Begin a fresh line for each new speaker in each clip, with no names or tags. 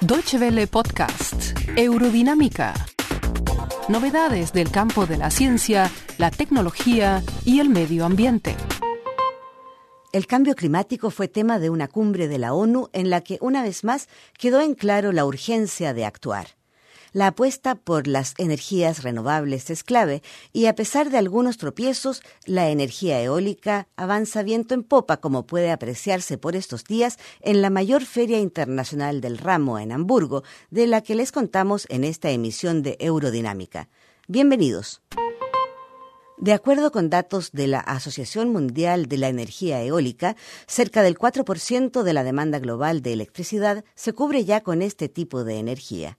Deutsche Welle Podcast, Eurodinámica. Novedades del campo de la ciencia, la tecnología y el medio ambiente.
El cambio climático fue tema de una cumbre de la ONU en la que una vez más quedó en claro la urgencia de actuar. La apuesta por las energías renovables es clave y a pesar de algunos tropiezos, la energía eólica avanza viento en popa como puede apreciarse por estos días en la mayor feria internacional del ramo en Hamburgo, de la que les contamos en esta emisión de Eurodinámica. Bienvenidos. De acuerdo con datos de la Asociación Mundial de la Energía Eólica, cerca del 4% de la demanda global de electricidad se cubre ya con este tipo de energía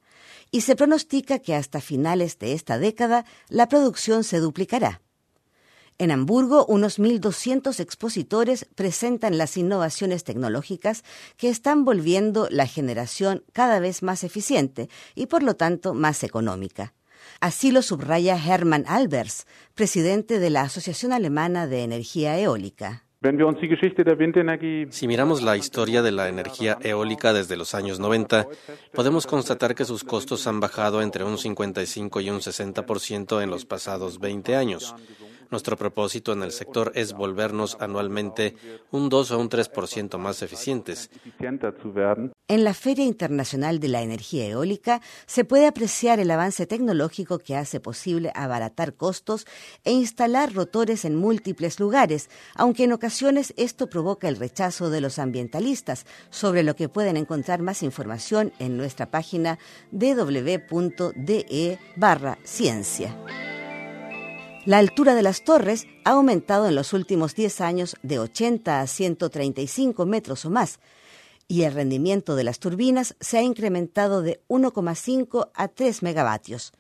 y se pronostica que hasta finales de esta década la producción se duplicará. En Hamburgo, unos 1.200 expositores presentan las innovaciones tecnológicas que están volviendo la generación cada vez más eficiente y, por lo tanto, más económica. Así lo subraya Hermann Albers, presidente de la Asociación Alemana de Energía Eólica.
Si miramos la historia de la energía eólica desde los años 90, podemos constatar que sus costos han bajado entre un 55 y un 60% en los pasados 20 años. Nuestro propósito en el sector es volvernos anualmente un 2 o un 3% más eficientes.
En la Feria Internacional de la Energía Eólica se puede apreciar el avance tecnológico que hace posible abaratar costos e instalar rotores en múltiples lugares, aunque en ocasiones esto provoca el rechazo de los ambientalistas, sobre lo que pueden encontrar más información en nuestra página www.de barra ciencia. La altura de las torres ha aumentado en los últimos 10 años de 80 a 135 metros o más, y el rendimiento de las turbinas se ha incrementado de 1,5 a 3 megavatios.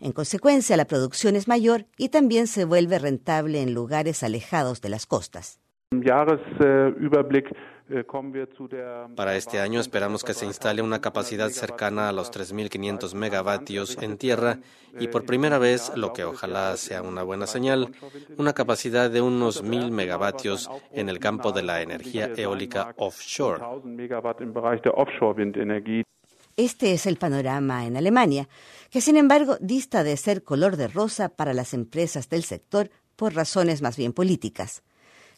En consecuencia, la producción es mayor y también se vuelve rentable en lugares alejados de las costas.
Eh, Para este año esperamos que se instale una capacidad cercana a los 3.500 megavatios en tierra y por primera vez, lo que ojalá sea una buena señal, una capacidad de unos 1.000 megavatios en el campo de la energía eólica offshore.
Este es el panorama en Alemania, que sin embargo dista de ser color de rosa para las empresas del sector por razones más bien políticas.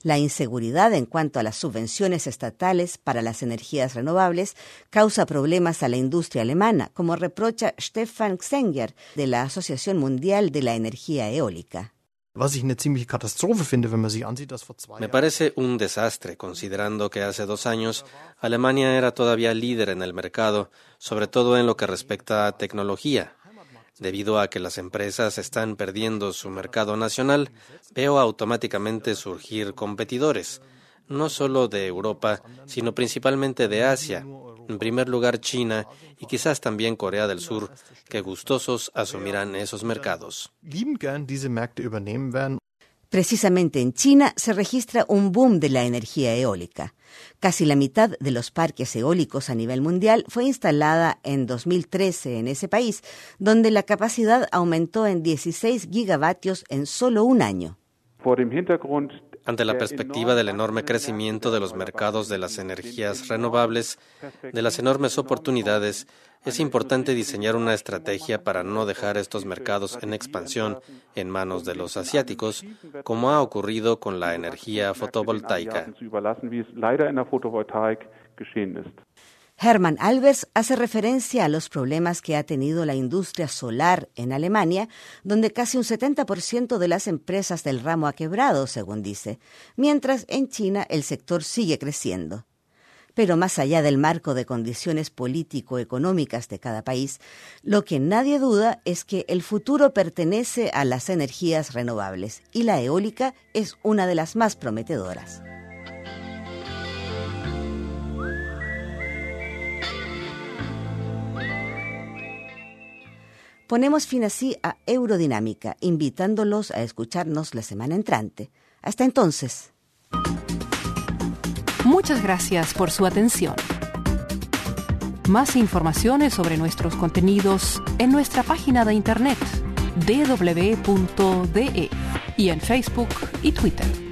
La inseguridad en cuanto a las subvenciones estatales para las energías renovables causa problemas a la industria alemana, como reprocha Stefan Xenger de la Asociación Mundial de la Energía Eólica.
Me parece un desastre, considerando que hace dos años Alemania era todavía líder en el mercado, sobre todo en lo que respecta a tecnología, Debido a que las empresas están perdiendo su mercado nacional, veo automáticamente surgir competidores, no solo de Europa, sino principalmente de Asia, en primer lugar China y quizás también Corea del Sur, que gustosos asumirán esos mercados.
Precisamente en China se registra un boom de la energía eólica. Casi la mitad de los parques eólicos a nivel mundial fue instalada en 2013 en ese país, donde la capacidad aumentó en 16 gigavatios en solo un año.
Ante la perspectiva del enorme crecimiento de los mercados de las energías renovables, de las enormes oportunidades, es importante diseñar una estrategia para no dejar estos mercados en expansión en manos de los asiáticos, como ha ocurrido con la energía fotovoltaica.
Hermann Albers hace referencia a los problemas que ha tenido la industria solar en Alemania, donde casi un 70% de las empresas del ramo ha quebrado, según dice, mientras en China el sector sigue creciendo. Pero más allá del marco de condiciones político-económicas de cada país, lo que nadie duda es que el futuro pertenece a las energías renovables y la eólica es una de las más prometedoras. Ponemos fin así a Eurodinámica, invitándolos a escucharnos la semana entrante. Hasta entonces.
Muchas gracias por su atención. Más informaciones sobre nuestros contenidos en nuestra página de internet www.de y en Facebook y Twitter.